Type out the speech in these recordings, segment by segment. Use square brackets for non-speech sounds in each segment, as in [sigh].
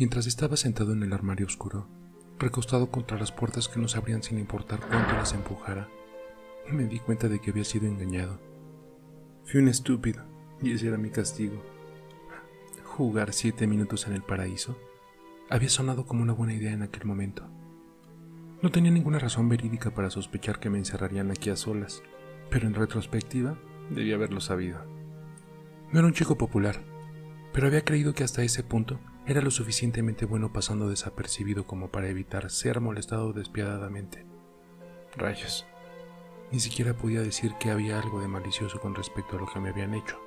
Mientras estaba sentado en el armario oscuro, recostado contra las puertas que no se abrían sin importar cuánto las empujara, me di cuenta de que había sido engañado. Fui un estúpido, y ese era mi castigo. Jugar siete minutos en el paraíso había sonado como una buena idea en aquel momento. No tenía ninguna razón verídica para sospechar que me encerrarían aquí a solas, pero en retrospectiva debía haberlo sabido. No era un chico popular, pero había creído que hasta ese punto era lo suficientemente bueno pasando desapercibido como para evitar ser molestado despiadadamente. Rayos. Ni siquiera podía decir que había algo de malicioso con respecto a lo que me habían hecho.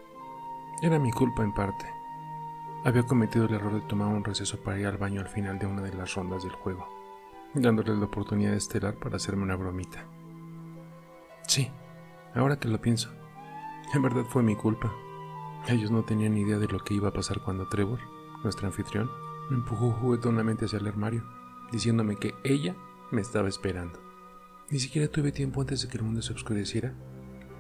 Era mi culpa en parte. Había cometido el error de tomar un receso para ir al baño al final de una de las rondas del juego, dándoles la oportunidad estelar para hacerme una bromita. Sí, ahora que lo pienso, en verdad fue mi culpa. Ellos no tenían idea de lo que iba a pasar cuando Trevor, nuestro anfitrión, me empujó juguetonamente hacia el armario, diciéndome que ella me estaba esperando. Ni siquiera tuve tiempo antes de que el mundo se oscureciera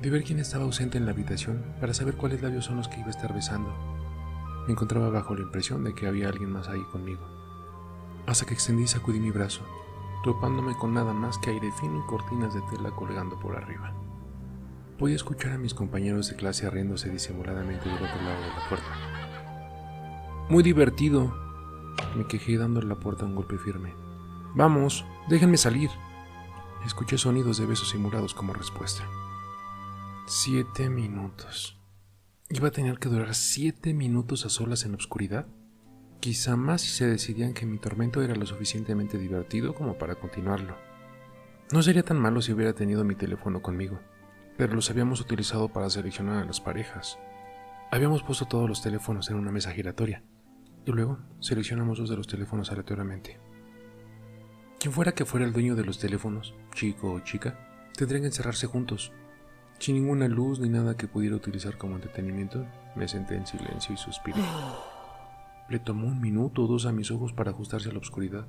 de ver quién estaba ausente en la habitación para saber cuáles labios son los que iba a estar besando. Me encontraba bajo la impresión de que había alguien más ahí conmigo. Hasta que extendí y sacudí mi brazo, topándome con nada más que aire fino y cortinas de tela colgando por arriba. Podía escuchar a mis compañeros de clase riéndose disimuladamente del otro lado de la puerta. Muy divertido, me quejé dando la puerta un golpe firme. Vamos, déjenme salir. Escuché sonidos de besos simulados como respuesta. Siete minutos. ¿Iba a tener que durar siete minutos a solas en la oscuridad? Quizá más si se decidían que mi tormento era lo suficientemente divertido como para continuarlo. No sería tan malo si hubiera tenido mi teléfono conmigo pero los habíamos utilizado para seleccionar a las parejas. Habíamos puesto todos los teléfonos en una mesa giratoria y luego seleccionamos dos de los teléfonos aleatoriamente. Quien fuera que fuera el dueño de los teléfonos, chico o chica, tendrían que encerrarse juntos. Sin ninguna luz ni nada que pudiera utilizar como entretenimiento, me senté en silencio y suspiré. [gasps] Le tomó un minuto o dos a mis ojos para ajustarse a la oscuridad,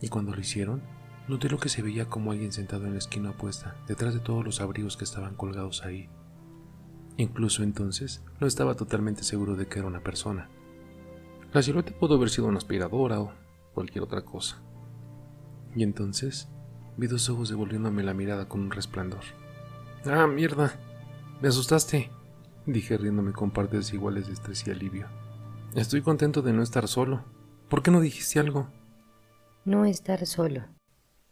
y cuando lo hicieron, Noté lo que se veía como alguien sentado en la esquina opuesta, detrás de todos los abrigos que estaban colgados ahí. Incluso entonces no estaba totalmente seguro de que era una persona. La silueta pudo haber sido una aspiradora o cualquier otra cosa. Y entonces vi dos ojos devolviéndome la mirada con un resplandor. ¡Ah, mierda! ¡Me asustaste! dije riéndome con partes iguales de estrés y alivio. Estoy contento de no estar solo. ¿Por qué no dijiste algo? No estar solo,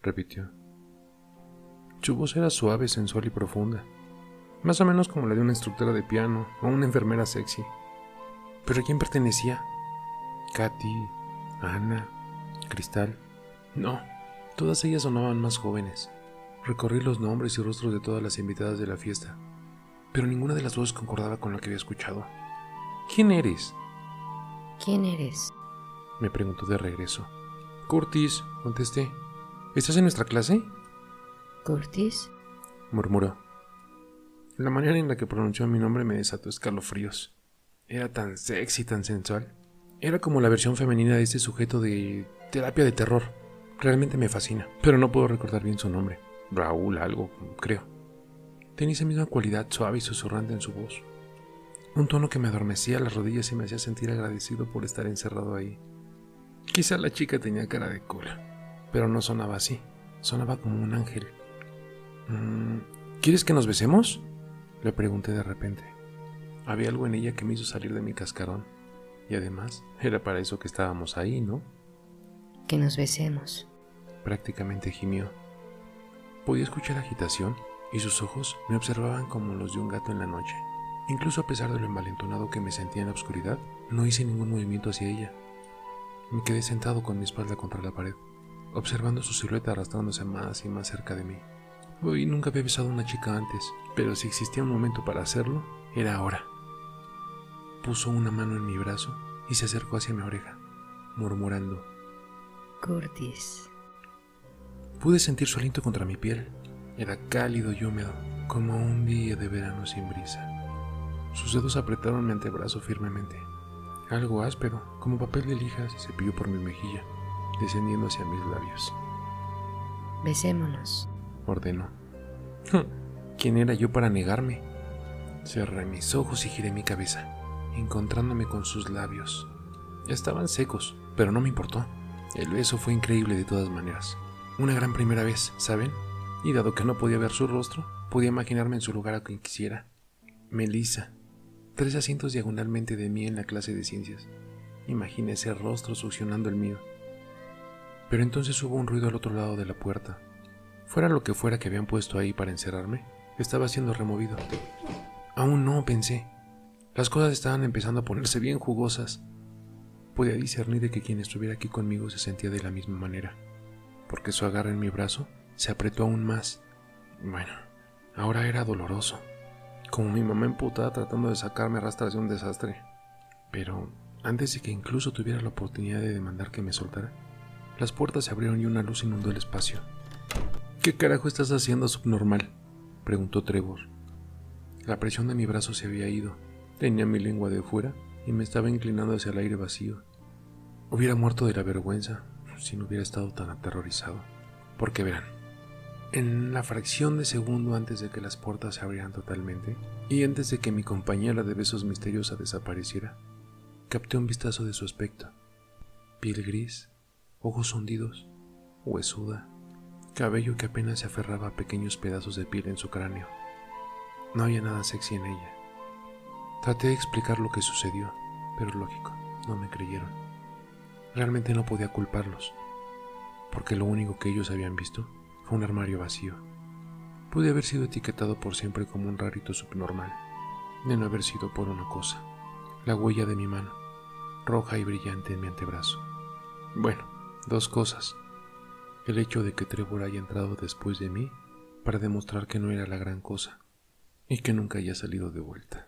repitió. Su voz era suave, sensual y profunda, más o menos como la de una instructora de piano o una enfermera sexy. ¿Pero a quién pertenecía? ¿Katy? ¿Ana? ¿Cristal? No, todas ellas sonaban más jóvenes. Recorrí los nombres y rostros de todas las invitadas de la fiesta, pero ninguna de las voces concordaba con lo que había escuchado. ¿Quién eres? ¿Quién eres? Me preguntó de regreso. Curtis, contesté. ¿Estás en nuestra clase? ¿Curtis? murmuró. La manera en la que pronunció mi nombre me desató escalofríos. Era tan sexy, tan sensual. Era como la versión femenina de este sujeto de terapia de terror. Realmente me fascina, pero no puedo recordar bien su nombre. Raúl, algo, creo. Tenía esa misma cualidad suave y susurrante en su voz. Un tono que me adormecía las rodillas y me hacía sentir agradecido por estar encerrado ahí. Quizá la chica tenía cara de cola pero no sonaba así, sonaba como un ángel. Mm, ¿Quieres que nos besemos? Le pregunté de repente. Había algo en ella que me hizo salir de mi cascarón. Y además, era para eso que estábamos ahí, ¿no? Que nos besemos. Prácticamente gimió. Podía escuchar agitación y sus ojos me observaban como los de un gato en la noche. Incluso a pesar de lo envalentonado que me sentía en la oscuridad, no hice ningún movimiento hacia ella. Me quedé sentado con mi espalda contra la pared observando su silueta arrastrándose más y más cerca de mí. Hoy nunca había besado a una chica antes, pero si existía un momento para hacerlo, era ahora. Puso una mano en mi brazo y se acercó hacia mi oreja, murmurando. Curtis. Pude sentir su aliento contra mi piel. Era cálido y húmedo, como un día de verano sin brisa. Sus dedos apretaron mi antebrazo firmemente. Algo áspero, como papel de lija, se cepilló por mi mejilla descendiendo hacia mis labios. Besémonos, ordenó. [laughs] ¿Quién era yo para negarme? Cerré mis ojos y giré mi cabeza, encontrándome con sus labios. Estaban secos, pero no me importó. El beso fue increíble de todas maneras. Una gran primera vez, ¿saben? Y dado que no podía ver su rostro, podía imaginarme en su lugar a quien quisiera. Melissa, tres asientos diagonalmente de mí en la clase de ciencias. Imaginé ese rostro succionando el mío. Pero entonces hubo un ruido al otro lado de la puerta. Fuera lo que fuera que habían puesto ahí para encerrarme, estaba siendo removido. Aún no, pensé. Las cosas estaban empezando a ponerse bien jugosas. Podía discernir de que quien estuviera aquí conmigo se sentía de la misma manera, porque su agarre en mi brazo se apretó aún más. Bueno, ahora era doloroso, como mi mamá emputada tratando de sacarme rastras de un desastre. Pero antes de que incluso tuviera la oportunidad de demandar que me soltara, las puertas se abrieron y una luz inundó el espacio. ¿Qué carajo estás haciendo, subnormal? preguntó Trevor. La presión de mi brazo se había ido. Tenía mi lengua de fuera y me estaba inclinando hacia el aire vacío. Hubiera muerto de la vergüenza si no hubiera estado tan aterrorizado. Porque verán, en la fracción de segundo antes de que las puertas se abrieran totalmente y antes de que mi compañera de besos misteriosa desapareciera, capté un vistazo de su aspecto. Piel gris, ojos hundidos, huesuda, cabello que apenas se aferraba a pequeños pedazos de piel en su cráneo. No había nada sexy en ella. Traté de explicar lo que sucedió, pero lógico, no me creyeron. Realmente no podía culparlos, porque lo único que ellos habían visto fue un armario vacío. Pude haber sido etiquetado por siempre como un rarito subnormal, de no haber sido por una cosa, la huella de mi mano, roja y brillante en mi antebrazo. Bueno, dos cosas. El hecho de que Trevor haya entrado después de mí para demostrar que no era la gran cosa y que nunca haya salido de vuelta.